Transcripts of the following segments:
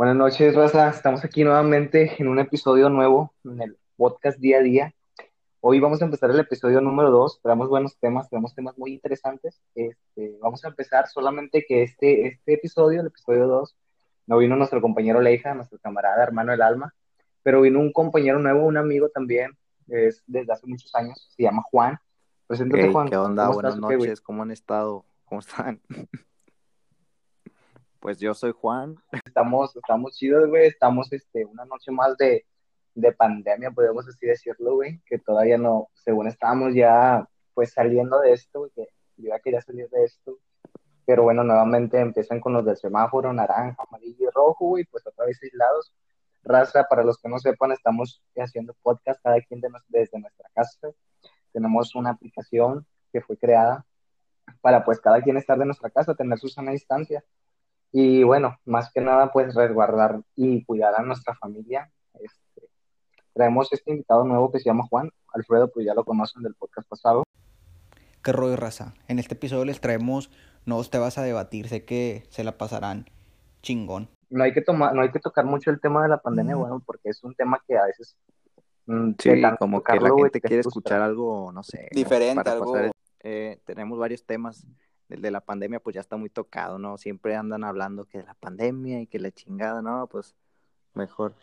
Buenas noches, Raza. Estamos aquí nuevamente en un episodio nuevo en el podcast día a día. Hoy vamos a empezar el episodio número 2. Tenemos buenos temas, tenemos temas muy interesantes. Este, vamos a empezar solamente que este, este episodio, el episodio 2, no vino nuestro compañero Leija, nuestro camarada, hermano del alma, pero vino un compañero nuevo, un amigo también, es desde hace muchos años, se llama Juan. Preséntate, hey, Juan. ¿Qué onda? Buenas noches, ¿cómo han estado? ¿Cómo están? Pues yo soy Juan. Estamos, estamos chidos, güey. Estamos este, una noche más de, de pandemia, podemos así decirlo, güey. Que todavía no, según estábamos ya pues saliendo de esto, que yo ya quería salir de esto. Pero bueno, nuevamente empiezan con los del semáforo, naranja, amarillo y rojo, güey, pues otra vez aislados. Raza, para los que no sepan, estamos haciendo podcast cada quien de desde nuestra casa. Tenemos una aplicación que fue creada para pues cada quien estar de nuestra casa, tener su sana distancia y bueno, más que nada, pues resguardar y cuidar a nuestra familia. Este, traemos este invitado nuevo que se llama Juan. Alfredo, pues ya lo conocen del podcast pasado. ¿Qué rollo, raza? En este episodio les traemos nuevos temas a debatir. Sé que se la pasarán chingón. No hay que, tomar, no hay que tocar mucho el tema de la pandemia, bueno, porque es un tema que a veces... Mm, sí, como que la gente quiere escuchar algo, no sé. Diferente, algo... eh, tenemos varios temas el de la pandemia pues ya está muy tocado, ¿no? Siempre andan hablando que de la pandemia y que la chingada, ¿no? Pues mejor.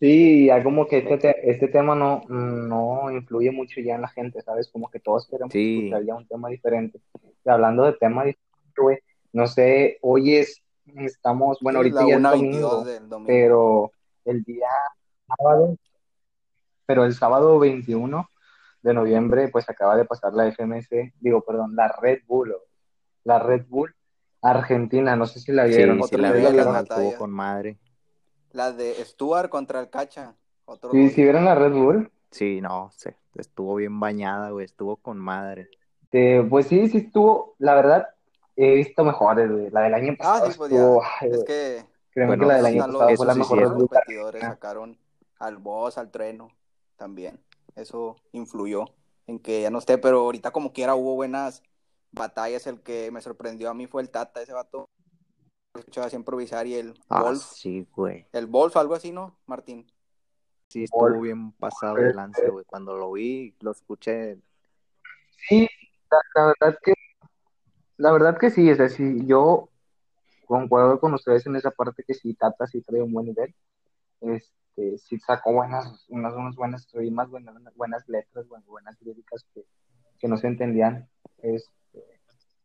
Sí, ya como que este, este tema no, no influye mucho ya en la gente, ¿sabes? Como que todos queremos escuchar ya un tema diferente. Y hablando de tema diferente, güey, no sé, hoy es, estamos, bueno, ahorita ya es domingo, pero el día sábado, pero el sábado 21 de noviembre, pues acaba de pasar la FMS, digo, perdón, la Red Bull, la Red Bull Argentina, no sé si la vieron. Sí, la vieron, con madre. La de Stuart contra el Cacha. Otro sí, ¿sí vieron la Red Bull? Sí, no, sé, estuvo bien bañada, güey, estuvo con madre. pues sí, sí estuvo, la verdad, he visto mejores, güey. La del año pasado ah, sí, pues estuvo, es que... Creo que la del año pasado fue la mejor. Los competidores sacaron al boss, al treno, también eso influyó en que ya no esté, pero ahorita como quiera hubo buenas batallas, el que me sorprendió a mí fue el Tata, ese vato escuchaba así improvisar y el ah, sí, güey. El Wolf, algo así, ¿no, Martín? Sí, estuvo bien pasado de lance, güey. Cuando lo vi, lo escuché. Sí, la, verdad que, la verdad que sí, es decir, yo concuerdo con ustedes en esa parte que sí, Tata sí trae un buen nivel. Este, que sí sacó buenas, unas, unas buenas rimas, buenas, buenas letras, buenas, líricas que, que, no se entendían. Este,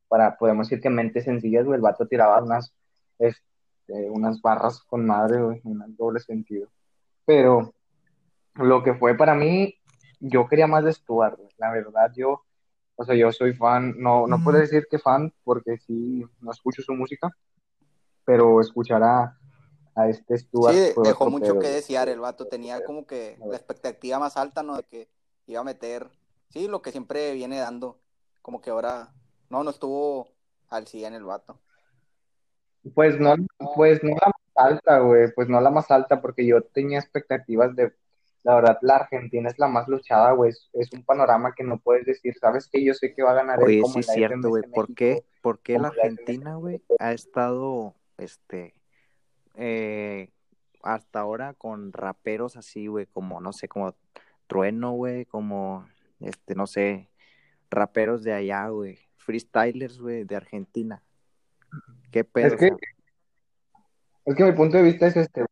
para, podemos decir que mentes sencillas, el vato tiraba unas, este, unas barras con madre, güey, un doble sentido. Pero lo que fue para mí, yo quería más de Stuart, la verdad, yo, o sea, yo soy fan, no, no puedo decir que fan, porque sí, no escucho su música, pero escuchar a, a este Stuart. Sí, dejó mucho que desear el vato, tenía como que la expectativa más alta, ¿no? De que iba a meter, sí, lo que siempre viene dando, como que ahora, no, no estuvo al 100 el vato. Pues no, pues no la más alta, güey, pues no la más alta, porque yo tenía expectativas de, la verdad, la Argentina es la más luchada, güey, es, un panorama que no puedes decir, ¿sabes que Yo sé que va a ganar Oye, sí, es cierto, güey, ¿por qué, ¿por qué la Argentina, güey, ha estado, este, eh, hasta ahora con raperos así, güey, como, no sé, como Trueno, güey, como, este, no sé, raperos de allá, güey, freestylers, güey, de Argentina. ¿Qué pedo? Es que, es que mi punto de vista es este,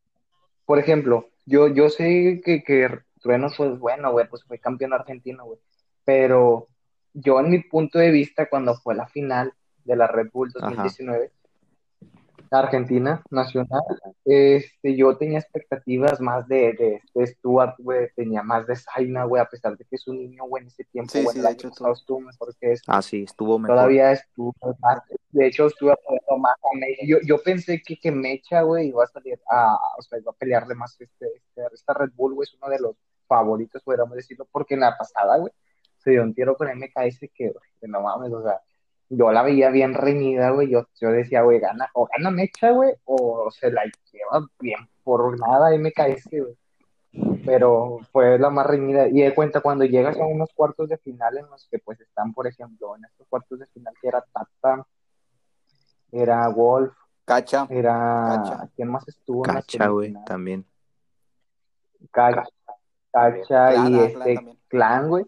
por ejemplo, yo, yo sé que, que Trueno fue bueno, güey, pues fue campeón argentino, güey, pero yo en mi punto de vista, cuando fue la final de la Red Bull 2019, Argentina Nacional, este, yo tenía expectativas más de, de, de Stuart, güey, tenía más de Zaina, güey, a pesar de que es un niño, güey, en ese tiempo, sí, sí, de hecho, estuvo mejor que Ah, sí, estuvo mejor. Todavía estuvo más, de hecho, estuvo más a Mecha. Yo, yo pensé que, que Mecha, güey, iba a salir a, o sea, iba a pelearle más este, este, esta Red Bull, güey, es uno de los favoritos, podríamos decirlo, porque en la pasada, güey, se dio un tiro con MKS que, güey, no mames, o sea, yo la veía bien reñida, güey. Yo, yo decía, güey, gana, o gana Mecha, güey, o se la lleva bien por nada MKS, güey. Pero fue la más reñida. Y de cuenta, cuando llegas a unos cuartos de final en los que, pues, están, por ejemplo, en estos cuartos de final que era Tata, era Wolf, Cacha. Era. Cacha. ¿Quién más estuvo? Cacha, güey, también. Cacha, Cacha y este. Clan, güey.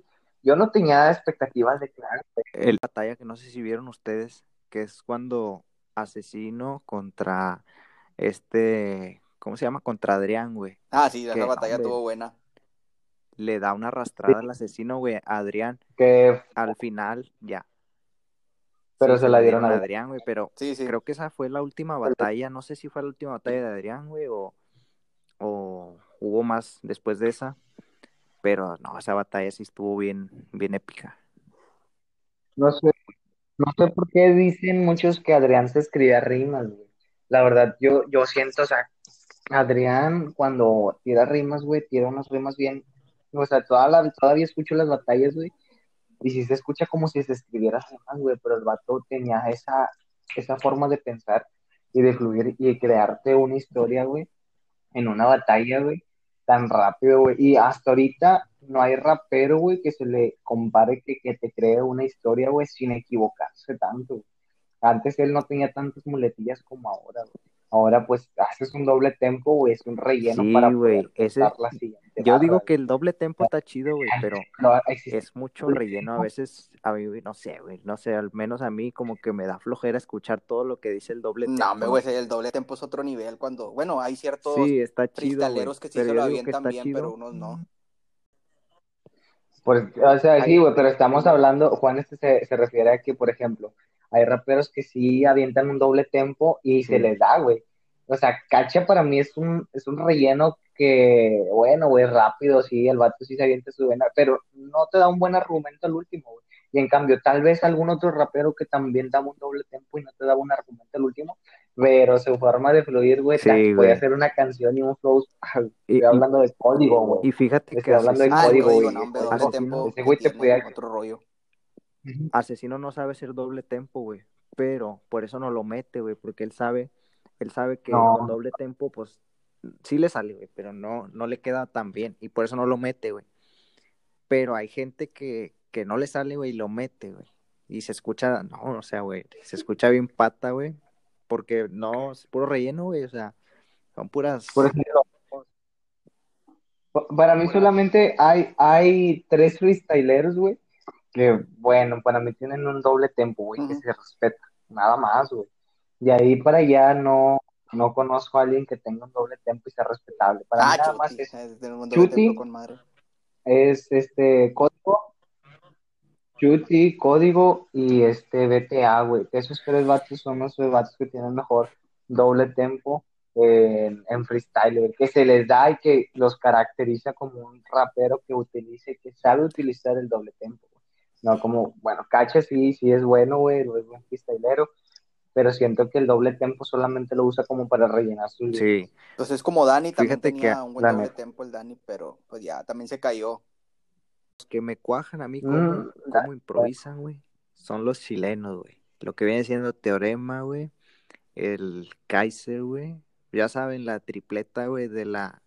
Yo no tenía expectativas de güey. El batalla que no sé si vieron ustedes, que es cuando Asesino contra este, ¿cómo se llama? Contra Adrián, güey. Ah, sí, esa Que, batalla hombre. estuvo buena. Le da una arrastrada al asesino, güey, a Adrián. Que, Al final, ya. Pero Sí, se la dieron a a Adrián, güey, pero Sí, sí. creo que esa fue la última batalla. No sé si fue la última batalla de Adrián, güey, o, o hubo más después de esa. Pero no, esa batalla sí estuvo bien, bien épica. no sé, no sé por qué dicen muchos que Adrián se escribía rimas, güey. La verdad, yo, yo siento, o sea, Adrián cuando tira rimas, güey, tira unas rimas bien. O sea, toda la- todavía escucho las batallas, güey. Y sí se escucha como si se escribiera rimas, güey, pero el vato tenía esa, esa forma de pensar y de fluir y crearte una historia, güey, en una batalla, güey, tan rápido, güey. Y hasta ahorita no hay rapero, güey, que se le compare que, que te cree una historia, güey, sin equivocarse tanto. Antes él no tenía tantas muletillas como ahora, güey. Ahora, pues, haces un doble tempo, güey, es un relleno Sí, para güey, poder ese- la siguiente Yo barra, digo güey. que el doble tempo está chido, güey, pero No, es mucho relleno. A veces, a mí, güey, no sé, güey, no sé, al menos a mí como que me da flojera escuchar todo lo que dice el doble tempo. No, me güey, el doble tempo es otro nivel cuando, bueno, hay ciertos Sí, está chido, güey, cristaleros que sí se lo avientan bien, chido. pero unos no. Pues, o sea, sí, güey, pero estamos hablando, Juan este se, se refiere a que, por ejemplo, hay raperos que sí avientan un doble tempo y se les da, güey. O sea, Cacha para mí es un, es un relleno que, bueno, güey, rápido, sí, el vato sí se avienta su buena, pero no te da un buen argumento al último, güey. Y en cambio, tal vez algún otro rapero que también daba un doble tempo y no te daba un argumento al último, pero su forma de fluir, güey, Sí, puede hacer una canción y un flow. Estoy hablando de código, güey. Y fíjate que Estoy hablando de Ah, código, güey. no, Ese güey te puede- Otro rollo. Asesino no sabe hacer doble tempo, güey, pero por eso no lo mete, güey, porque él sabe, él sabe que No. con doble tempo, pues, sí le sale, güey, pero no, no le queda tan bien, y por eso no lo mete, güey. Pero hay gente que, que no le sale, güey, y lo mete, güey. Y se escucha, no, o sea, güey, se escucha bien pata, güey, porque no, es puro relleno, güey, o sea, son puras... Por ejemplo, pa- para mí solamente hay, hay tres freestyleros, güey, que, bueno, para mí tienen un doble tempo, güey, que se respeta, nada más, güey. De ahí para allá no, no conozco a alguien que tenga un doble tempo y sea respetable. Para mí Ah, nada más es, es de un doble Chuti. tempo con madre. es este código, Chuti, código y este BTA, güey. Que Esos tres vatos son los tres vatos que tienen mejor doble tempo en, en freestyle, güey, que se les da y que los caracteriza como un rapero que utilice, que sabe utilizar el doble tempo. No como, bueno, Cacha sí, sí es bueno, güey, es buen freestylero, pero siento que el doble tempo solamente lo usa como para rellenar su Sí, Pues es como Dani, también Fíjate tenía que, un buen doble tempo el Dani, pero pues ya, también se cayó. los que me cuajan a mí Mm, cómo improvisan, güey, son los chilenos, güey. Lo que viene siendo Teorema, güey, el Kaiser, güey. Ya saben, la tripleta, güey, de la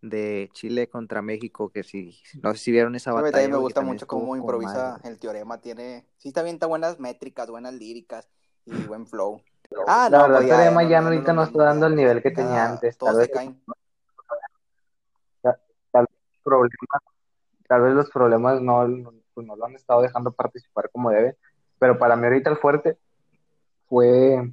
de Chile contra México, que si, no sé si vieron esa batalla, también me gusta también mucho cómo improvisa madre. el teorema. Tiene, sí, está bien, está buenas métricas, buenas líricas y buen flow. Ah, La no, verdad, pues ya, Teorema ya no, no ahorita no está dando el nivel que tenía antes. Todos Tal se vez, caen. tal vez los problemas, tal vez los problemas no, pues no lo han estado dejando participar como debe, pero para mí ahorita el fuerte fue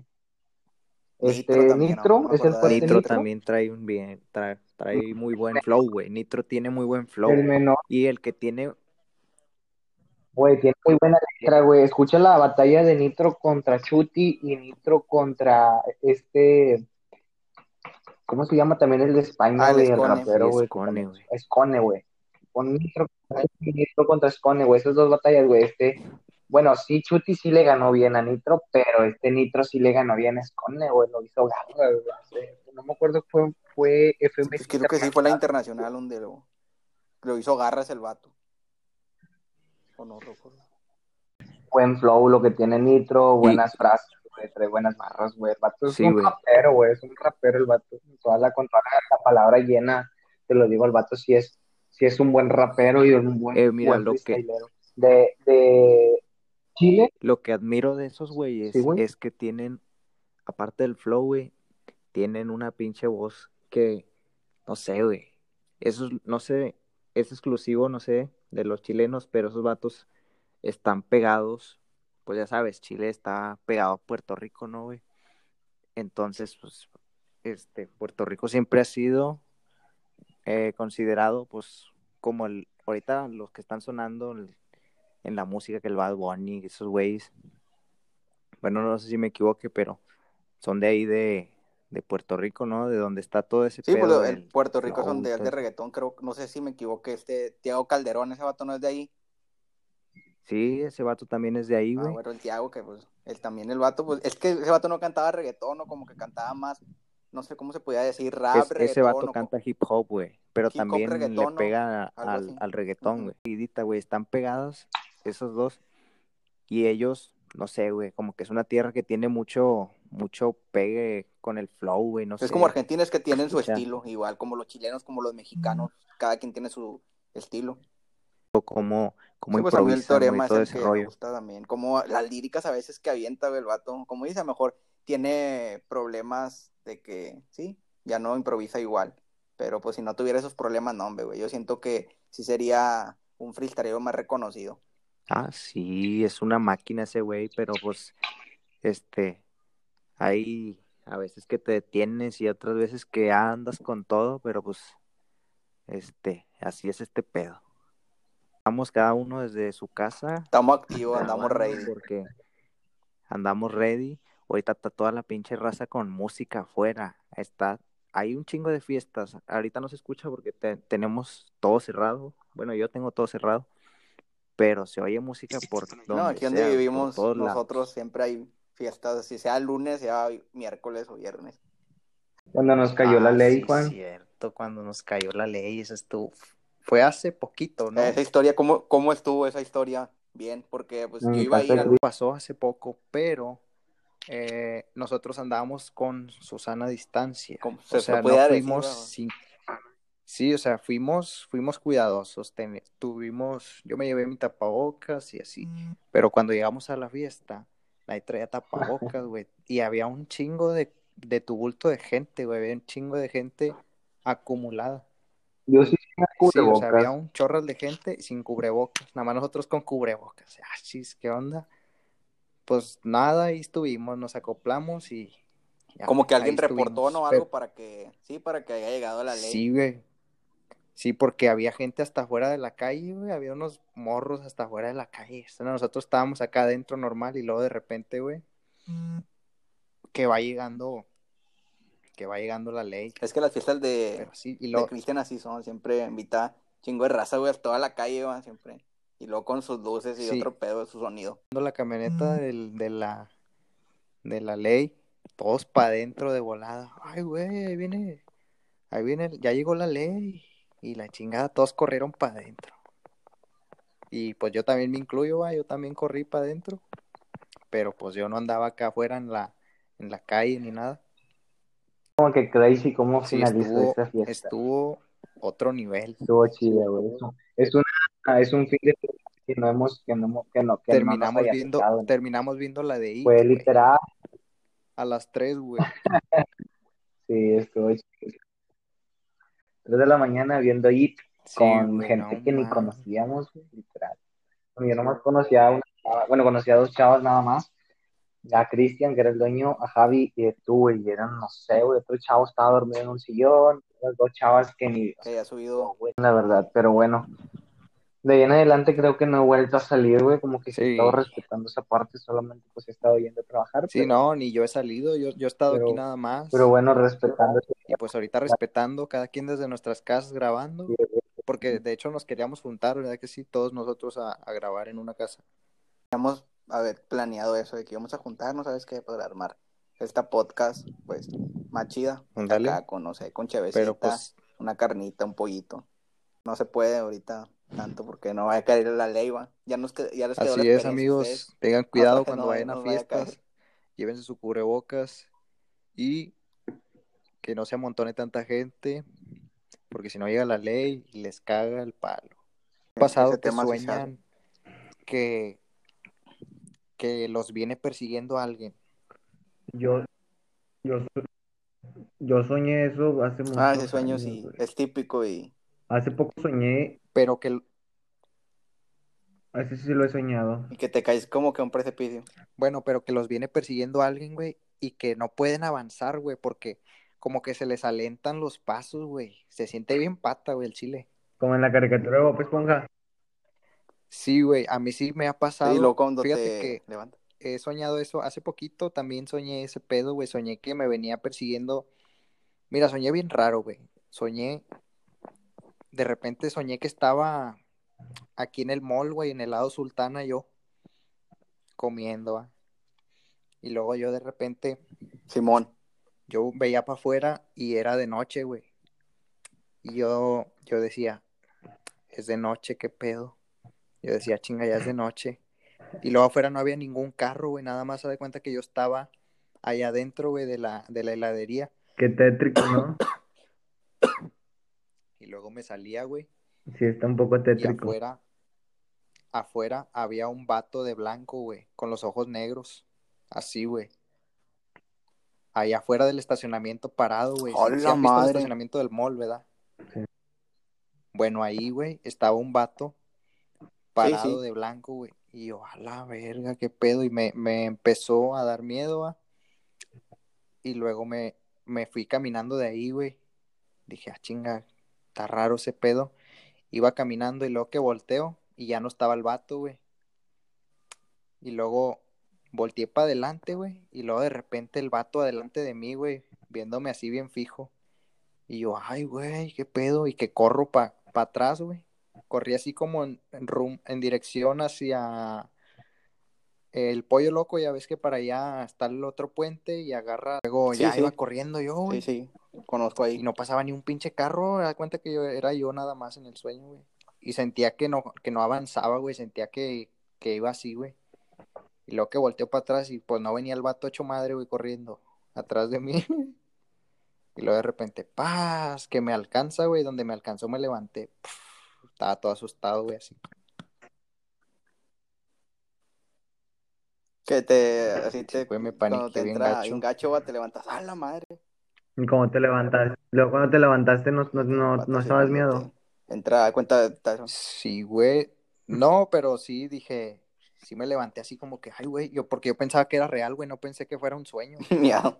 este Nitro también, Nitro, no me es el fuerte Nitro Nitro, también trae un bien, trae, trae muy buen flow, güey. Nitro tiene muy buen flow. el menor, Y el que tiene, güey, tiene muy buena letra, güey, escucha la batalla de Nitro contra Chuti y Nitro contra este, ¿cómo se llama también el de España, Ah, güey, el rapero, güey, Escone, güey. Escone, güey, con Nitro, Nitro contra Escone, güey, esas dos batallas, güey, este, bueno, sí, Chuti sí le ganó bien a Nitro, pero este Nitro sí le ganó bien a Escone, güey, lo hizo garra, güey, no me acuerdo, fue, fue FMS Pues creo que sí fue la internacional donde lo, lo hizo garras el vato. O no recuerdo. buen flow lo que tiene Nitro, buenas frases, güey, trae buenas barras, güey. El vato es Sí, un rapero, güey, es un rapero el vato. Toda la, con toda la, la palabra llena, te lo digo, el vato sí es, sí es un buen rapero y un buen, Eh, mira, buen lo que-. De, de Chile, lo que admiro de esos güeyes Sí, güey. es que tienen aparte del flow, güey, tienen una pinche voz que, no sé, güey, eso no sé, es exclusivo, no sé, de los chilenos, pero esos vatos están pegados, pues ya sabes, Chile está pegado a Puerto Rico, ¿no, güey? Entonces, pues, este, Puerto Rico siempre ha sido eh, considerado, pues, como el, ahorita los que están sonando en la música, que el Bad Bunny, esos güeyes, bueno, no sé si me equivoque, pero son de ahí de, de Puerto Rico, ¿no? De donde está todo ese Sí, pues en Puerto Rico son de, de reggaetón, creo, no sé si me equivoque, este Tiago Calderón, ese vato no es de ahí. Sí, ese vato también es de ahí, ah, güey. Ah, bueno, el Tiago, que pues, él también el vato, pues, es que ese vato no cantaba reggaetón, o como que cantaba más, no sé cómo se podía decir, rap, es, Ese vato canta hip hop, güey, pero también le pega al, al, reggaetón, güey. Uh güey, están pegados esos dos, y ellos, no sé, güey, como que es una tierra que tiene mucho, mucho pegue con el flow, güey, no es sé. Es como Argentina, es que tienen su estilo, igual como los chilenos, como los mexicanos, cada quien tiene su estilo como como sí, pues el teorema todo ese rollo. Me gusta también, como las líricas a veces que avienta el vato, como dice, a lo mejor tiene problemas de que, sí, ya no improvisa igual, pero pues si no tuviera esos problemas, no, hombre, güey, yo siento que sí sería un freestylero más reconocido. Ah, sí, es una máquina ese güey, pero pues, este, hay a veces que te detienes y otras veces que andas con todo, pero pues, este, así es este pedo. Estamos cada uno desde su casa. Estamos activos, andamos ready. Porque andamos ready. Ahorita está toda la pinche raza con música afuera. Está, hay un chingo de fiestas. Ahorita no se escucha porque tenemos todo cerrado. Bueno, yo tengo todo cerrado. Pero se oye música por donde No, aquí donde vivimos nosotros siempre hay fiestas, si sea lunes, sea miércoles o viernes. Cuando nos cayó la ah, ley, Juan. Es cierto, cuando nos cayó la ley, eso estuvo fue hace poquito, ¿no? Esa historia, ¿cómo, cómo estuvo esa historia? Bien, porque pues yo mm, iba a ir... Algo pasó hace poco, pero eh, nosotros andábamos con Susana a distancia. o sea, no fuimos sin... Sí, o sea, fuimos, fuimos cuidadosos, tuvimos, yo me llevé mi tapabocas y así, pero cuando llegamos a la fiesta, nadie traía tapabocas, güey, y había un chingo de, de tumulto de gente, güey, había un chingo de gente acumulada. Yo sí Sí, o sea, había un chorro de gente sin cubrebocas, nada más nosotros con cubrebocas. Ah, chis, ¿qué onda? Pues nada, ahí estuvimos, nos acoplamos y... Como que alguien reportó, ¿no? Algo para que, sí, para que haya llegado la ley. Sí, güey. Sí, porque había gente hasta afuera de la calle, güey, había unos morros hasta afuera de la calle. Nosotros estábamos acá adentro normal y luego de repente, güey, que va llegando que va llegando la ley. Es que las fiestas de, Cristian así son, siempre invita chingo de raza, güey, a toda la calle, güey, siempre. Y luego con sus luces y otro pedo de su sonido. La camioneta del, de la de la ley, todos para adentro de volada. Ay, güey, ahí viene, ahí viene, ya llegó la ley. Y la chingada, todos corrieron para adentro. Y pues yo también me incluyo, güey, yo también corrí para adentro. Pero pues yo no andaba acá afuera en la, en la calle ni nada como que crazy cómo finalizó esta fiesta. Estuvo otro nivel. Estuvo chido, güey. Es, una, es un fin de que no hemos, que no, que no, que terminamos viendo, terminamos viendo la de It, Fue literal. A las tres, güey. sí, estuvo chido. Tres de la mañana viendo It con gente que ni conocíamos, literal. Yo nomás conocía a una bueno, conocía a dos chavas nada más a Cristian, que era el dueño, a Javi y tú, y eran, no sé, güey, otro chavo estaba dormido en un sillón, las dos chavas que ni... Que ha subido. la verdad, pero bueno. De ahí en adelante creo que no he vuelto a salir, güey, como que sí. he estado respetando esa parte, solamente pues he estado yendo a trabajar. Sí, no, ni yo he salido, yo, yo he estado aquí nada más. Pero bueno, respetando. Y pues ahorita respetando, cada quien desde nuestras casas grabando, porque de hecho nos queríamos juntar, ¿verdad que sí? Todos nosotros a, a grabar en una casa. Queríamos haber planeado eso, de que íbamos a juntarnos, ¿sabes qué? Para armar esta podcast, pues, más chida. Acá con, no sé, con chevecita, pues... una carnita, un pollito. No se puede ahorita tanto porque no vaya a caer la ley, va. Ya, nos ya les quedó Así es, amigos. Tengan cuidado cuando vayan a fiestas. llévense su cubrebocas y que no se amontone tanta gente porque si no llega la ley les caga el palo. pasado que sueñan que que los viene persiguiendo alguien. Yo, Yo, yo soñé eso hace mucho. Ah, ese sueño sí, es típico y... Hace poco soñé... Pero que... Ese sí lo he soñado. Y que te caes como que a un precipicio. Bueno, pero que los viene persiguiendo alguien, güey, y que no pueden avanzar, güey, porque como que se les alentan los pasos, güey. Se siente bien pata, güey, el chile. Como en la caricatura de Bob Esponja. Sí, güey, a mí sí me ha pasado. Y luego cuando Fíjate te que levantas. he soñado eso. Hace poquito también soñé ese pedo, güey. Soñé que me venía persiguiendo. Mira, soñé bien raro, güey. Soñé. De repente soñé que estaba aquí en el mall, güey, en el lado Sultana, yo comiendo. ¿va? Y luego yo de repente, Simón. Yo veía para afuera y era de noche, güey. Y yo, yo decía, es de noche, qué pedo. Yo decía, chinga, ya es de noche. Y luego afuera no había ningún carro, güey. Nada más se da cuenta que yo estaba allá adentro, güey, de la, de la heladería. Qué tétrico, ¿no? Y luego me salía, güey. Sí, está un poco Y tétrico. afuera, afuera había un vato de blanco, güey, con los ojos negros. Así, güey. Ahí afuera del estacionamiento parado, güey. ¡Hola, Sí- visto el madre! estacionamiento del mall, ¿verdad? Sí. Bueno, ahí, güey, estaba un vato parado sí. de blanco, güey. Y yo, a la verga, qué pedo. Y me, me empezó a dar miedo, ¿va? Y luego me, me fui caminando de ahí, güey. Dije, ah, chinga, está raro ese pedo. Iba caminando y luego que volteo y ya no estaba el vato, güey. Y luego volteé para adelante, güey. Y luego de repente el vato adelante de mí, güey, viéndome así bien fijo. Y yo, ay, güey, qué pedo. Y que corro para atrás, güey. Corrí así como en, en, rum- en dirección hacia el pollo loco. Ya ves que para allá está el otro puente y agarra. Luego Sí, ya sí. iba corriendo yo, güey. Sí, sí. Conozco ahí. Y no pasaba ni un pinche carro, da cuenta que yo era yo nada más en el sueño, güey. Y sentía que no, que no avanzaba, güey, sentía que, que iba así, güey. Y luego que volteó para atrás y pues no venía el vato hecho madre, güey, corriendo atrás de mí. Y luego de repente, paz, que me alcanza, güey, donde me alcanzó me levanté. Pff, estaba todo asustado, güey, así. Que te, así te, Güey, me cuando paniqué te bien entra gacho. va, te levantas, ¡a la madre! ¿Y cómo te levantaste? Luego cuando te levantaste no, no, no, no estabas miedo. Entra, cuenta, ta- Sí, güey. No, pero sí dije, sí me levanté así como que, ay, güey, yo, porque yo pensaba que era real, güey, no pensé que fuera un sueño. miedo.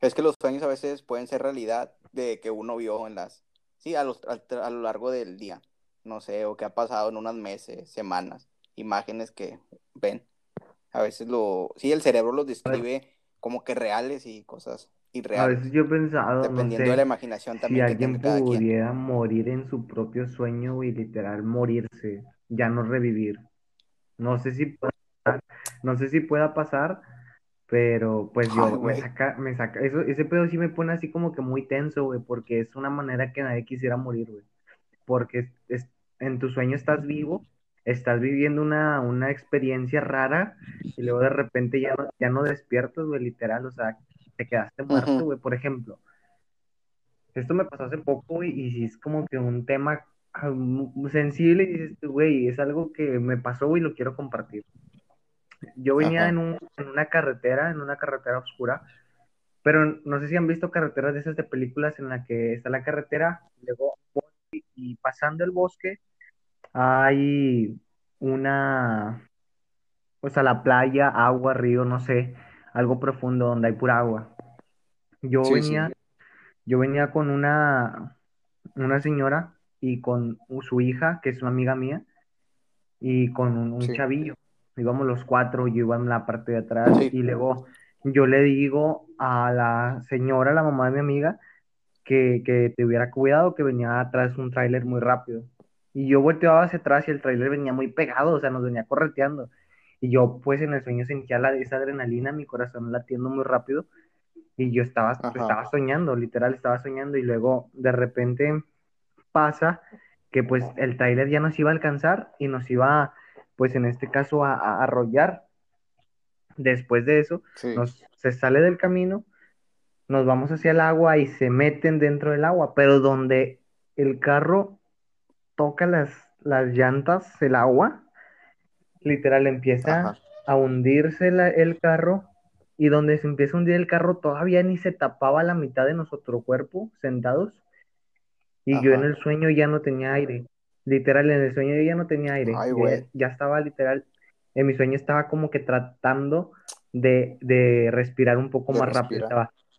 Es que los sueños a veces pueden ser realidad de que uno vio en las, sí, a, los, a, a lo largo del día, no sé, o que ha pasado en unos meses, semanas, imágenes que ven. A veces lo, sí, el cerebro los describe como que reales y cosas A veces yo he pensado, no dependiendo de la sé, imaginación si también que alguien tenga cada quien. pudiera morir en su propio sueño y literal morirse, ya no revivir. No sé si pueda pasar, no sé si pueda pasar, pero pues Ay, yo me güey. saca, me saca, eso, ese pedo sí me pone así como que muy tenso, güey, porque es una manera que nadie quisiera morir, güey. Porque es, es- en tu sueño estás vivo, estás viviendo una, una experiencia rara y luego de repente ya no, ya no despiertas, güey, literal, o sea, te quedaste muerto, Ujú. güey, por ejemplo. Esto me pasó hace poco, güey, y sí es como que un tema muy sensible y dices, güey, es algo que me pasó, güey, y lo quiero compartir. Yo venía en, un- en una carretera, en una carretera oscura, pero no sé si han visto carreteras de esas de películas en la que está la carretera, luego y, y pasando el bosque hay una, o sea, la playa, agua, río, no sé, algo profundo donde hay pura agua. Yo Sí, venía, sí. yo venía con una, una señora y con su hija, que es una amiga mía, y con un, un Sí. chavillo. Íbamos los cuatro, yo iba en la parte de atrás y luego yo le digo a la señora, la mamá de mi amiga, que, que tuviera cuidado, que venía atrás un tráiler muy rápido. Y yo volteaba hacia atrás y el tráiler venía muy pegado, o sea, nos venía correteando. Y yo pues en el sueño sentía la, esa adrenalina, mi corazón latiendo muy rápido y yo estaba, Ajá. estaba soñando, literal estaba soñando y luego de repente pasa que pues el tráiler ya nos iba a alcanzar y nos iba pues en este caso a, a arrollar. Después de eso Sí. nos, se sale del camino, nos vamos hacia el agua y se meten dentro del agua, pero donde el carro toca las, las llantas, el agua, literal empieza Ajá. a hundirse el carro y donde se empieza a hundir el carro todavía ni se tapaba la mitad de nuestro cuerpo sentados y yo en el sueño ya no tenía aire. Literal, en el sueño yo ya no tenía aire. ya, estaba literal, en mi sueño estaba como que tratando de, respirar un poco más rápido.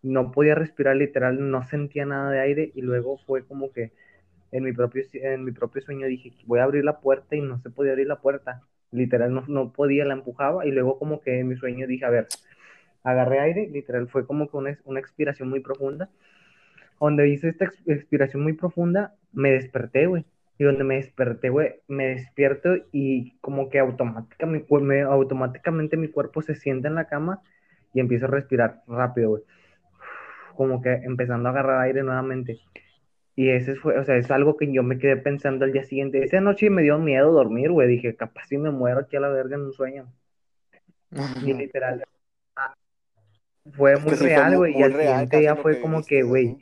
no podía respirar literal, no sentía nada de aire y luego fue como que en mi propio, en mi propio sueño dije, voy a abrir la puerta y no se podía abrir la puerta. Literal, no, no podía, la empujaba y luego como que en mi sueño dije, a ver, agarré aire, literal, fue como que una, una expiración muy profunda. Donde hice esta expiración muy profunda, me desperté, güey. Y donde me desperté, güey, me despierto y como que automáticamente, me, automáticamente mi cuerpo se sienta en la cama y empiezo a respirar rápido, güey. Como que empezando a agarrar aire nuevamente. Y ese fue, o sea, es algo que yo me quedé pensando al día siguiente. Esa noche me dio miedo dormir, güey. Dije, capaz si me muero aquí a la verga en un sueño. y literal, fue muy real, güey. Y al siguiente día fue como que, güey,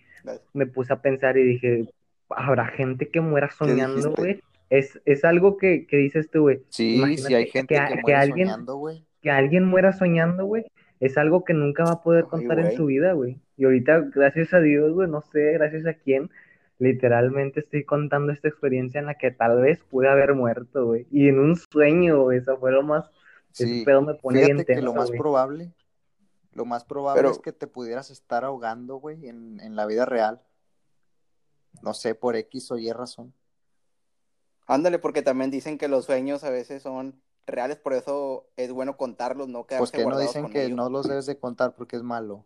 me puse a pensar y dije, habrá gente que muera soñando, güey. Es, es algo que, que dices tú, güey. Sí, sí hay gente que, muera alguien, soñando, güey. Que alguien muera soñando, güey. Es algo que nunca va a poder contar en su vida, güey. Y ahorita, gracias a Dios, güey, no sé, gracias a quién, literalmente estoy contando esta experiencia en la que tal vez pude haber muerto, güey. Y en un sueño, güey, eso fue lo más... Sí, pedo me pone fíjate que lo más probable lo más probable es que te pudieras estar ahogando, güey, en, en la vida real. No sé, por X o Y razón. Ándale, porque también dicen que los sueños a veces son reales, por eso es bueno contarlos, no quedarse Pues que no dicen que no los debes de contar porque es malo.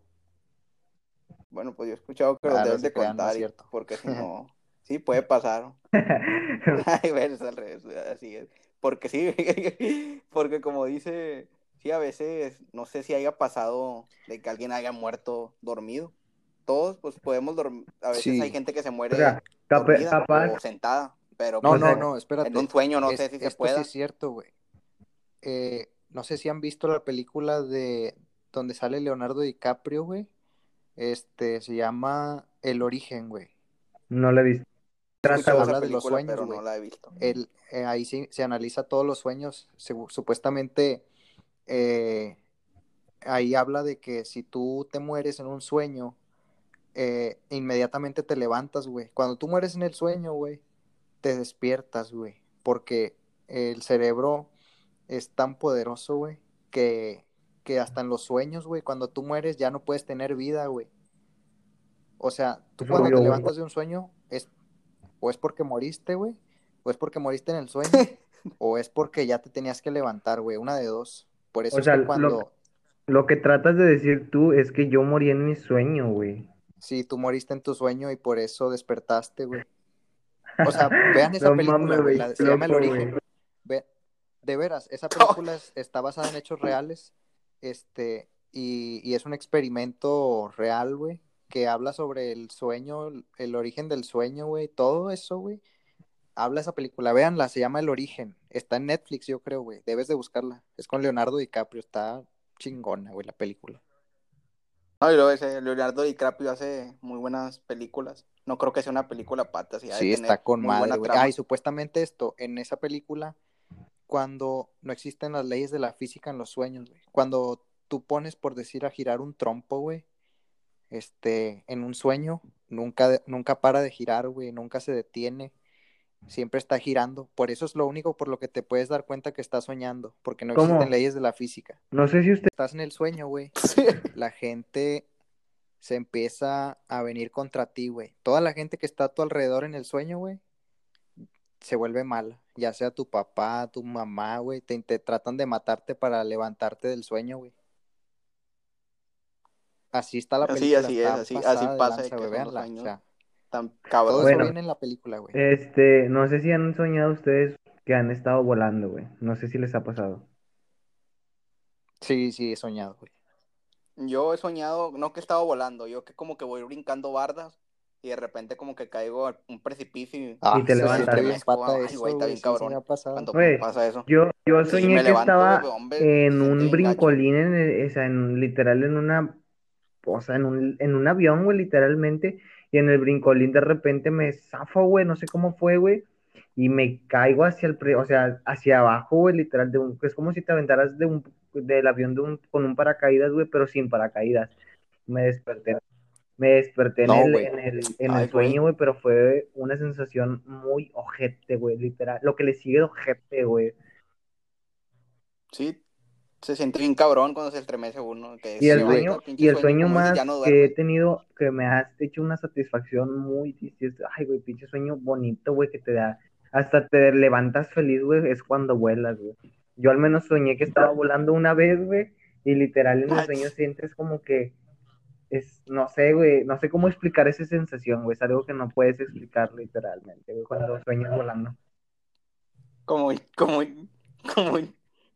Bueno, pues yo he escuchado que los debes de contar, porque si no, sí puede pasar. Ay, es al revés, así es. Porque sí, porque como dice sí, a veces, no sé si haya pasado de que alguien haya muerto dormido. Todos, pues podemos dormir. A veces hay gente que se muere dormida o sentada. Pero no, pues, no, no, espérate. En un sueño no sé si se puede. Sí es cierto, güey. Eh, no sé si han visto la película de donde sale Leonardo DiCaprio, güey. Este, se llama El Origen, güey. No la he visto. Trata habla de los sueños, pero no la he visto. El, eh, ahí sí se analiza todos los sueños. supuestamente eh, ahí habla de que si tú te mueres en un sueño, eh, inmediatamente te levantas, güey. Cuando tú mueres en el sueño, güey, te despiertas, güey. Porque el cerebro es tan poderoso, güey, que, que hasta en los sueños, güey, cuando tú mueres ya no puedes tener vida, güey. O sea, tú cuando te levantas de un sueño, es, o es porque moriste, güey, o es porque moriste en el sueño, o es porque ya te tenías que levantar, güey, una de dos. Por eso o cuando... Lo, que tratas de decir tú es que yo morí en mi sueño, güey. Sí, tú moriste en tu sueño y por eso despertaste, güey. O sea, vean esa película, güey, se llama El Origen. de veras, esa película está basada en hechos reales, este, y, y es un experimento real, güey, que habla sobre el sueño, el origen del sueño, güey, todo eso, güey, habla esa película, véanla, se llama El Origen, está en Netflix, yo creo, güey, debes de buscarla, es con Leonardo DiCaprio, está chingona, güey, la película. No, y luego ese Leonardo DiCaprio hace muy buenas películas, no creo que sea una película pata, sí, está con madre, güey. Ah, y supuestamente esto, en esa película, cuando no existen las leyes de la física en los sueños, güey, cuando tú pones, por decir, a girar un trompo, güey, este, en un sueño, nunca, nunca para de girar, güey, nunca se detiene, siempre está girando. Por eso es lo único por lo que te puedes dar cuenta que estás soñando, porque no existen leyes de la física. No sé si usted... Estás en el sueño, güey. La gente se empieza a venir contra ti, güey. Toda la gente que está a tu alrededor en el sueño, güey, se vuelve mala. Ya sea tu papá, tu mamá, güey, te, tratan de matarte para levantarte del sueño, güey. Así está la película. Así, así es, así, pasa. De tan cabrón. Todo en la película, güey. Este, no sé si han soñado ustedes que han estado volando, güey. No sé si les ha pasado. Sí, sí, he soñado, güey. Yo he soñado, no que he estado volando, yo que como que voy brincando bardas y de repente como que caigo a un precipicio y, ah, te levantas. Ay, güey, está bien cabrón. Cuando pasa eso. Yo, yo soñé que estaba en un brincolín, en, o sea, en, literal en una, o sea, en un, en un avión, güey, literalmente, y en el brincolín de repente me zafo, güey, no sé cómo fue, güey, y me caigo hacia el, o sea, hacia abajo, güey, literal, de un, es como si te aventaras de un, del avión de un, con un paracaídas, güey, pero sin paracaídas. Me desperté. Me desperté en el, en el, en el sueño, güey, pero fue una sensación muy ojete, güey, literal. Lo que le sigue de ojete, güey. Sí, se siente bien cabrón cuando se estremece uno. Que y el sueño, y el sueño, más que he tenido, que me has hecho una satisfacción muy Ay, güey, pinche sueño bonito, güey, que te da. Hasta te levantas feliz, güey, es cuando vuelas, güey. Yo al menos soñé que estaba volando una vez, güey, y literal en el sueño sientes como que es, no sé, güey, no sé cómo explicar esa sensación, güey, es algo que no puedes explicar literalmente, güey, cuando sueñas volando. Como, como, como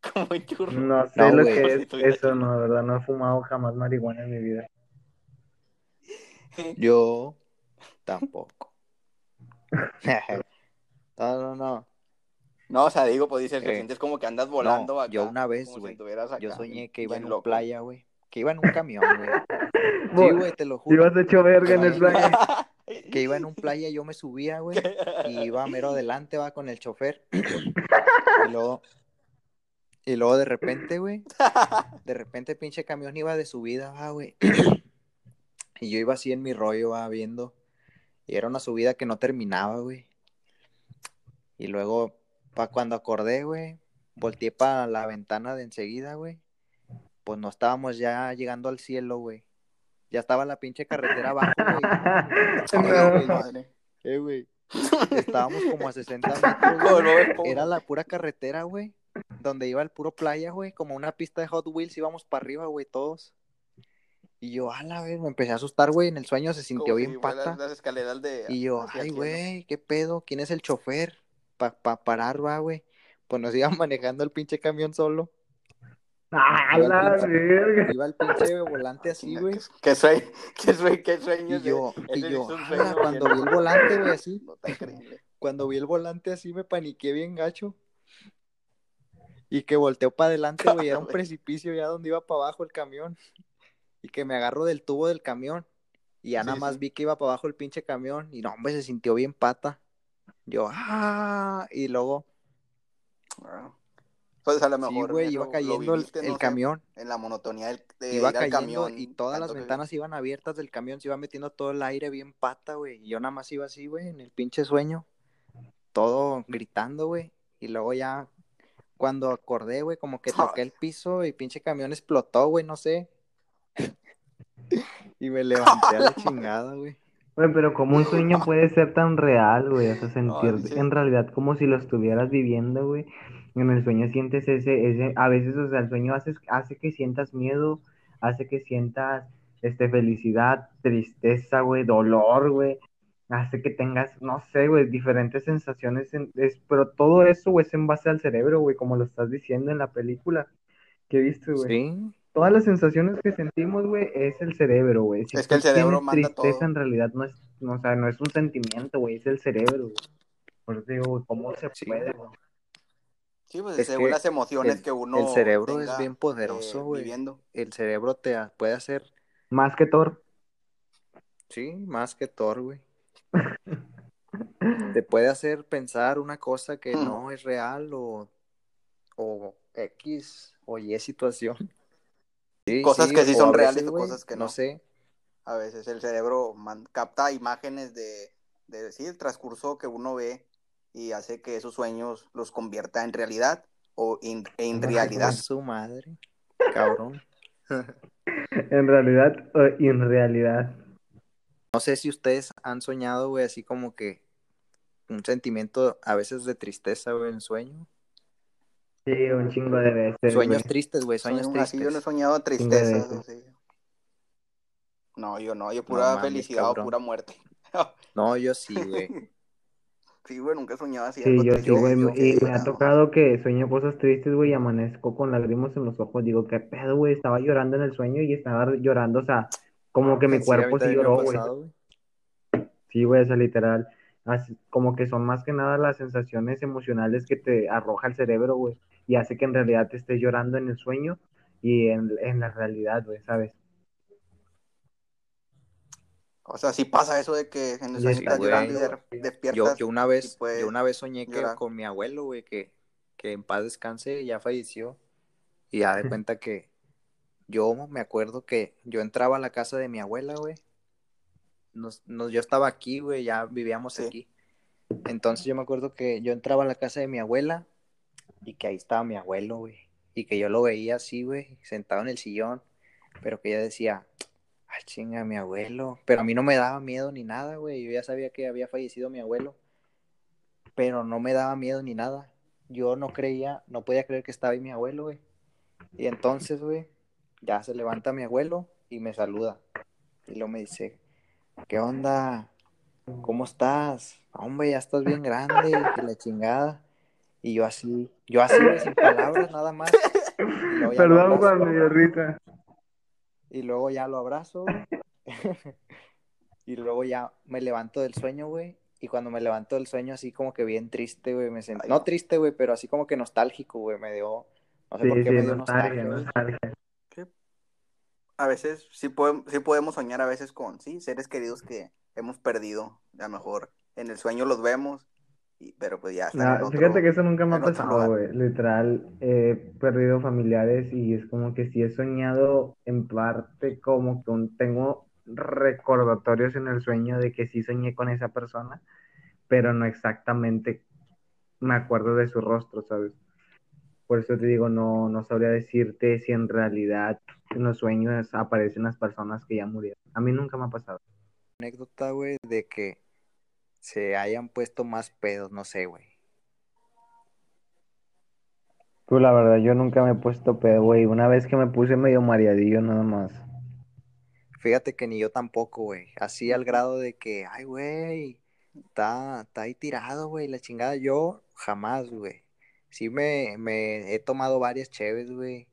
Como churro. No sé lo que es eso, no, verdad, no he fumado jamás marihuana en mi vida. Yo tampoco. no, no, no. No, o sea, digo, pues dices, eh, sientes como que andas volando acá, Yo una vez, güey, yo soñé que iba en una playa, güey. Que iba en un camión, güey. Sí, güey, te lo juro. Ibas hecho verga en el playa. Que iba en un playa, yo me subía, güey, y iba mero adelante, va con el chofer. Y luego y luego de repente, güey, de repente pinche camión iba de subida, va, güey. y yo iba así en mi rollo, va, viendo. Y era una subida que no terminaba, güey. Y luego, pa cuando acordé, güey, volteé para la ventana de enseguida, güey. Pues no estábamos ya llegando al cielo, güey. Ya estaba la pinche carretera abajo, güey. Eh, güey. Estábamos como a 60 metros. Era la pura carretera, güey donde iba el puro playa, güey, como una pista de Hot Wheels, íbamos para arriba, güey, todos. Y yo, a la vez, me empecé a asustar, güey, en el sueño se sintió bien pata. y yo, ay, güey, ¿qué pedo? ¿Quién es el chofer? Para pa parar, va, güey. Pues nos iban manejando el pinche camión solo. ¡Ah, la verga! Iba el pinche volante así, güey. ¿Qué sueño? ¿Qué sueño? ¿Qué sueño? Y yo, y yo cuando vi el volante, güey, así. Cuando vi el volante así me paniqué bien gacho. Y que volteo para adelante, güey, era un precipicio ya donde iba para abajo el camión. Y que me agarro del tubo del camión. Y ya nada más vi que iba para abajo el pinche camión. Y no, hombre, se sintió bien pata. Yo, ah, y luego. Pues a lo mejor. Sí, güey, iba cayendo el, camión. En la monotonía del, de iba cayendo camión, y todas las ventanas iban abiertas del camión, se iba metiendo todo el aire bien pata, güey. Y yo nada más iba así, güey, en el pinche sueño. Todo gritando, güey. Y luego ya cuando acordé, güey, como que toqué el piso y pinche camión explotó, güey, no sé. y me levanté a la chingada, güey. Güey, pero como un sueño puede ser tan real, güey, o sea, sentir en realidad como si lo estuvieras viviendo, güey. En el sueño sientes ese, ese, a veces, o sea, el sueño hace, hace que sientas miedo, hace que sientas, este, felicidad, tristeza, güey, dolor, güey, hace que tengas, no sé, güey, diferentes sensaciones, es, pero todo eso, güey, es en base al cerebro, güey, como lo estás diciendo en la película que viste, güey. Sí. Todas las sensaciones que sentimos, güey, es el cerebro, güey. es que el cerebro manda tristeza en realidad no es, no, o sea, no es un sentimiento, güey, es el cerebro, güey. Por eso digo, ¿cómo se puede, güey? Sí, pues según las emociones que uno. El cerebro es bien poderoso, eh, güey. El cerebro te puede hacer. Más que Thor. Sí, más que Thor, güey. Te puede hacer pensar una cosa que no es real o, o X o Y situación. cosas que sí son reales o cosas que no. sé. A veces el cerebro capta imágenes de, de el transcurso que uno ve y hace que esos sueños los convierta en realidad o en realidad. su madre, cabrón. en realidad o en realidad. No sé si ustedes han soñado, güey, así como que un sentimiento a veces de tristeza, güey, en sueño. Sí, un chingo de veces. Sueños tristes, güey, sueños tristes. yo no he soñado tristeza. No, yo no, yo pura felicidad o pura muerte. no, yo sí, güey. Sí, güey, nunca he soñado así. Sí, yo sí, güey, y me ha tocado que sueño cosas tristes, güey, y amanezco con lágrimas en los ojos. Digo, qué pedo, güey, estaba llorando en el sueño y estaba llorando, o sea, como que mi cuerpo sí lloró, güey. Sí, güey, o literal. como que son más que nada las sensaciones emocionales que te arroja el cerebro, güey. Y hace que en realidad te estés llorando en el sueño y en, la realidad, güey, ¿sabes? O sea, sí pasa eso de que en estás llorando y despiertas. Yo, una vez, yo una vez soñé que con mi abuelo, güey, que, que en paz descanse, ya falleció. Y ya de cuenta que yo me acuerdo que yo entraba a la casa de mi abuela, güey. Nos, nos, yo estaba aquí, güey, ya vivíamos Sí. aquí. Entonces yo me acuerdo que yo entraba a la casa de mi abuela y que ahí estaba mi abuelo, güey. Y que yo lo veía así, güey, sentado en el sillón. Pero que ella decía, ay, chinga, mi abuelo. Pero a mí no me daba miedo ni nada, güey. Yo ya sabía que había fallecido mi abuelo. Pero no me daba miedo ni nada. Yo no creía, no podía creer que estaba ahí mi abuelo, güey. Y entonces, güey, ya se levanta mi abuelo y me saluda. Y luego me dice, ¿qué onda? ¿Cómo estás? Hombre, ya estás bien grande, y la chingada. Y yo así, yo así, sin palabras, nada más. Perdón, dio risa. Y luego ya lo abrazo, y luego ya me levanto del sueño, güey. Y cuando me levanto del sueño, así como que bien triste, güey, me sentí, no triste, güey, pero así como que nostálgico, güey, me dio, no sé Sí, por qué sí, me dio nostalgia, nostalgia. A veces sí, podemos, sí podemos soñar a veces con, sí, seres queridos que hemos perdido. A lo mejor en el sueño los vemos, y- pero pues ya otro, fíjate que eso nunca me ha pasado, güey. Literal, he perdido familiares y es como que sí he soñado en parte como que un- tengo recordatorios en el sueño de que sí soñé con esa persona, pero no exactamente me acuerdo de su rostro, ¿sabes? Por eso te digo, no, no sabría decirte si en realidad en los sueños aparecen las personas que ya murieron. A mí nunca me ha pasado. anécdota, güey, de que se hayan puesto más pedos, no sé, güey. Tú, la verdad, yo nunca me he puesto pedo, güey. Una vez que me puse medio mareadillo nada más. Fíjate que ni yo tampoco, güey. Así al grado de que, ay, güey, está, está ahí tirado, güey, la chingada. Yo jamás, güey. Sí me, me he tomado varias cheves, güey.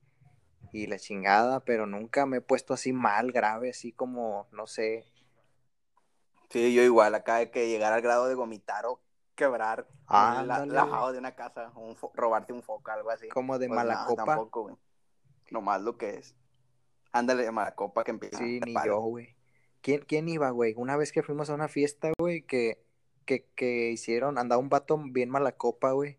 Y la chingada, pero nunca me he puesto así mal, grave, así como, no sé. Sí, yo igual, acá de que llegar al grado de vomitar o quebrar Ah, la- lavado de una casa, o un robarte un foco, algo así. Como de Pues mala copa. tampoco, güey. Nomás lo que es. Ándale de mala copa que empieza. Sí, ni yo, güey. ¿Quién, quién iba, güey? Una vez que fuimos a una fiesta, güey, que, que, que hicieron, andaba un vato bien mala copa, güey,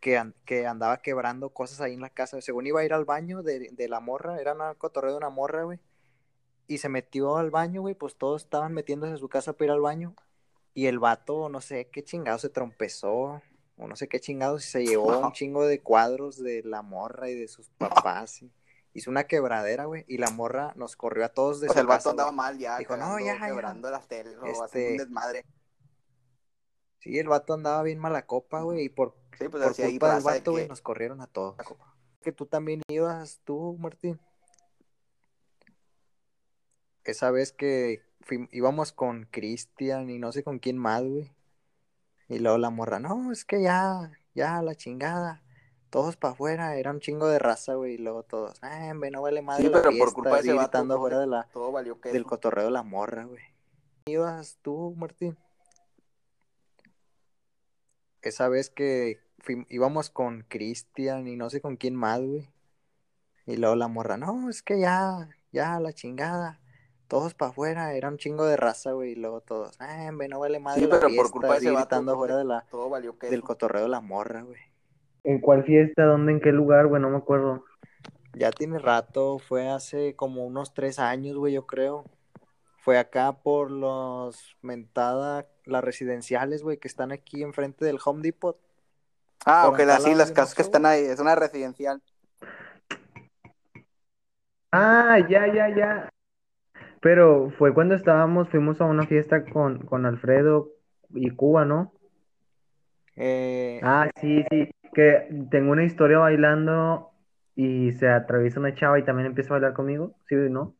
que, que andaba quebrando cosas ahí en la casa. Según iba a ir al baño de, de la morra, era un cotorreo de una morra, güey. Y se metió al baño, güey, pues todos estaban metiéndose a su casa para ir al baño. Y el vato, no sé qué chingado, se trompezó, o no sé qué chingados, y se llevó un chingo de cuadros de la morra y de sus papás. y hizo una quebradera, güey, y la morra nos corrió a todos de O su sea, el vato casa, andaba mal ya, Dijo, no, cagando, ya, ya. quebrando las teles Este- un desmadre. Sí, el vato andaba bien mala copa, güey, y por, Sí, pues por culpa del vato, güey, que... nos corrieron a todos. Que tú también ibas, tú, Martín. Esa vez que íbamos con Cristian y no sé con quién más, güey. Y luego la morra, no, es que ya, ya, la chingada. Todos para afuera, era un chingo de raza, güey. Y luego todos, ah, no vale madre Sí, la pero por fiesta", culpa de ese vato, afuera de la, todo valió que del cotorreo de la morra, güey. ¿Ibas tú, Martín? Esa vez que íbamos con Cristian y no sé con quién más, güey. Y luego la morra, no, es que ya, ya, la chingada. Todos para afuera, era un chingo de raza, güey. Y luego todos, ah, no vale madre Sí, la pero por fiesta", culpa de ese vato, todo, afuera de la, todo valió que del cotorreo de la morra, güey. ¿En cuál fiesta? ¿Dónde? ¿En qué lugar? Güey, no me acuerdo. Ya tiene rato, fue hace como unos tres años, güey, yo creo. Fue acá por los mentada, las residenciales, güey, que están aquí enfrente del Home Depot. Ah, Por ok, al sí, las casas que están ahí, es una residencial. Ah, ya, ya, ya. Pero fue cuando estábamos, fuimos a una fiesta con, con Alfredo y Cuba, ¿no? Eh, Ah, sí, sí, que tengo una historia bailando y se atraviesa una chava y también empieza a bailar conmigo, ¿sí o no?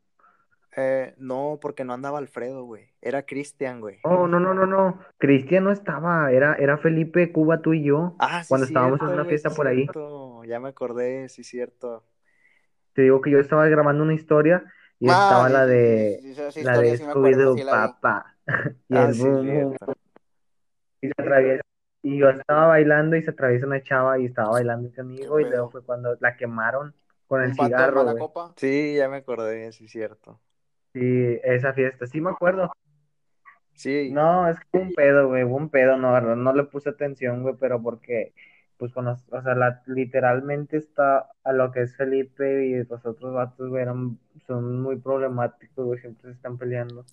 eh, no, porque no andaba Alfredo, güey. Era Cristian, güey. Oh, no, no, no, no, Cristian no estaba, era, era Felipe, Cuba, tú y yo, Ah, sí, cuando estábamos en una fiesta por ahí. cierto. Ya me acordé, sí, cierto. Te digo que yo estaba grabando una historia y Ah, estaba sí, la de, sí, la de Scooby-Doo, la papá, y Ah, el sí, boom, y se atraviesa. Y yo estaba bailando y se atraviesa una chava y estaba bailando conmigo y luego fue cuando la quemaron con el cigarro, güey. copa. Sí, ya me acordé, sí, cierto. Sí, esa fiesta, sí me acuerdo. Sí, No, es que un pedo, güey, un pedo, no, no le puse atención, güey, pero porque pues con los, o sea, la, literalmente está a lo que es Felipe y los otros vatos, güey, eran, son muy problemáticos, güey, siempre se están peleando.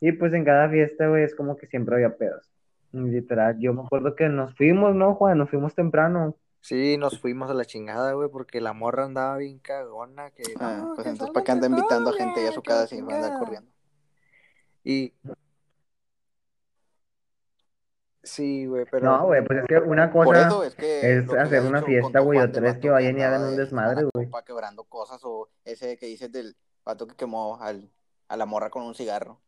Y pues en cada fiesta, güey, es como que siempre había pedos. Literal, yo me acuerdo que nos fuimos, ¿no, Juan? Nos fuimos temprano. Sí, nos fuimos a la chingada, güey, porque la morra andaba bien cagona. Que, ah, pues entonces, ¿para qué anda invitando a gente a su casa si va a andar corriendo? Y. Sí, güey, pero. No, güey, pues es que una cosa es, hacer una fiesta, güey, otra es que vayan y hagan un desmadre, güey. quebrando cosas, o ese que dices del pato que quemó al, a la morra con un cigarro.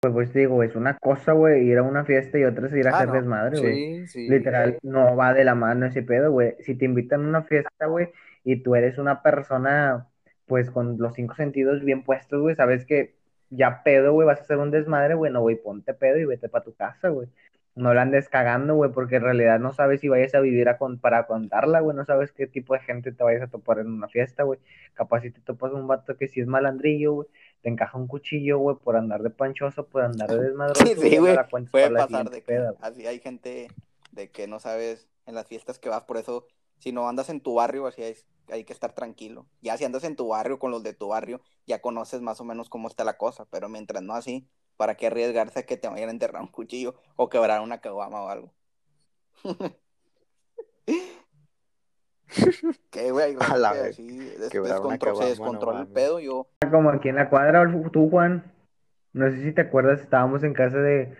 Pues, pues digo, es una cosa, güey, ir a una fiesta y otra es ir a hacer desmadre, güey. Literal, no va de la mano ese pedo, güey. Si te invitan a una fiesta, güey, y tú eres una persona, pues, con los cinco sentidos bien puestos, güey, sabes que ya pedo, güey, vas a hacer un desmadre, güey, no, güey, ponte pedo y vete para tu casa, güey. No la andes cagando, güey, porque en realidad no sabes si vayas a vivir a para contarla, güey, no sabes qué tipo de gente te vayas a topar en una fiesta, güey. Capaz si te topas un vato que sí es malandrillo, güey, te encaja un cuchillo, güey, por andar de panchoso, por andar de desmadroso. Sí, sí, güey. Puede pasar de que así hay gente de que no sabes en las fiestas que vas, por eso si no andas en tu barrio, así hay, hay que estar tranquilo. Ya si andas en tu barrio con los de tu barrio, ya conoces más o menos cómo está la cosa, pero mientras no así, ¿para qué arriesgarse a que te vayan a enterrar un cuchillo o quebrar una caguama o algo? ¿Qué, güey? A la vez. Sí, se descontroló el pedo. Yo. Como aquí en la cuadra, tú, Juan. No sé si te acuerdas, estábamos en casa de,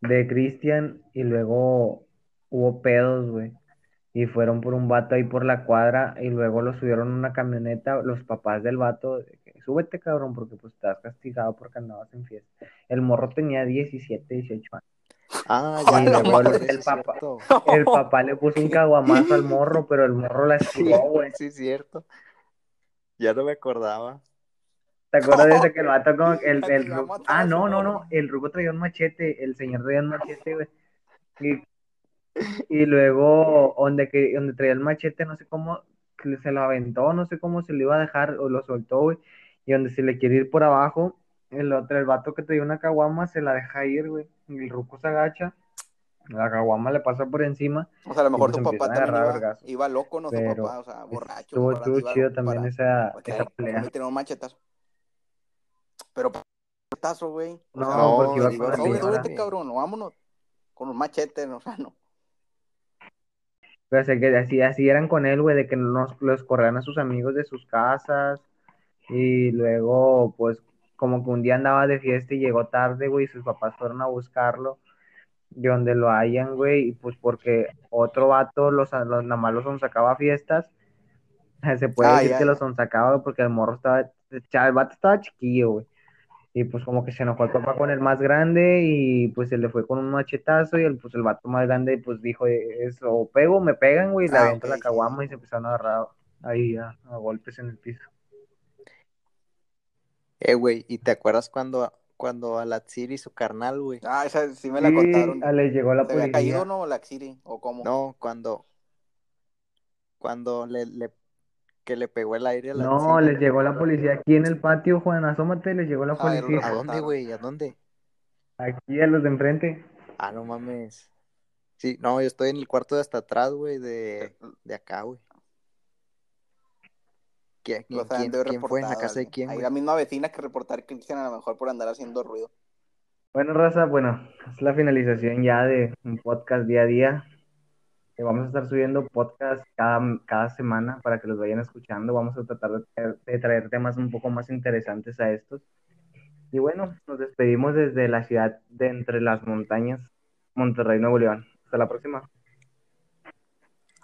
de Cristian y luego hubo pedos, güey. Y fueron por un vato ahí por la cuadra y luego lo subieron en una camioneta, los papás del vato, súbete cabrón porque pues estás castigado porque andabas en fiesta. El morro tenía 17, 18 años. Ah, ya el, papá, el papá le puso un caguamazo al morro, pero el morro la esquivó, güey. Sí, cierto. Ya no me acordaba. ¿Te acuerdas de ese que el vato como el, el, Ah, no, no, no, el rubo traía un machete, el señor traía un machete, güey. Y, y luego, donde, que, donde traía el machete, no sé cómo, se lo aventó, no sé cómo se lo iba a dejar, o lo soltó, güey. Y donde se le quiere ir por abajo, el otro, el vato que traía una caguama, se la deja ir, güey. El ruco se agacha, la caguama le pasa por encima. O sea, a lo mejor tu papá también iba, iba, loco, no su papá, o sea, borracho. Estuvo, chido también esa, esa pelea. un machetazo. Pero machetazo, güey. No, no, porque iba con No, cabrón, vámonos. Con un machete, no, o sea, no. Pero o sea, que así, así eran con él, güey, de que nos, los corrían a sus amigos de sus casas. Y luego, pues, como que un día andaba de fiesta y llegó tarde, güey, y sus papás fueron a buscarlo. Y donde lo hayan, güey, y pues porque otro vato los, los nada más los sacaba fiestas. Se puede decir que los sacaba porque el morro estaba, el vato estaba chiquillo, güey. Y pues como que se enojó el papá con el más grande y pues se le fue con un machetazo y el, pues el vato más grande pues dijo, eso, o pego, me pegan, güey, y le ah, la caguama y se empezaron a agarrar ahí a golpes en el piso. Eh, güey, ¿y te acuerdas cuando, cuando a la Tsiri su carnal, güey? Ah, esa sí me la contaron. Ah, le llegó la ¿Se policía. caído no la Tsiri o cómo? No, cuando cuando le, le que le pegó el aire a la No, les llegó la policía aquí en el patio, Juan, asómate, les llegó la ah, policía. ¿A dónde, güey? ¿A dónde? Aquí a los de enfrente. Ah, no mames. Sí, no, yo estoy en el cuarto de hasta atrás, güey, de, de acá, güey. ¿Quién, fue en la casa de quién? Hay la misma vecina que reportar Cristian a lo mejor por andar haciendo ruido. Bueno, Raza, bueno, es la finalización ya de un podcast día a día. Vamos a estar subiendo podcast cada, cada semana para que los vayan escuchando. Vamos a tratar de traer, temas un poco más interesantes a estos. Y bueno, nos despedimos desde la ciudad de entre las montañas, Monterrey, Nuevo León. Hasta la próxima.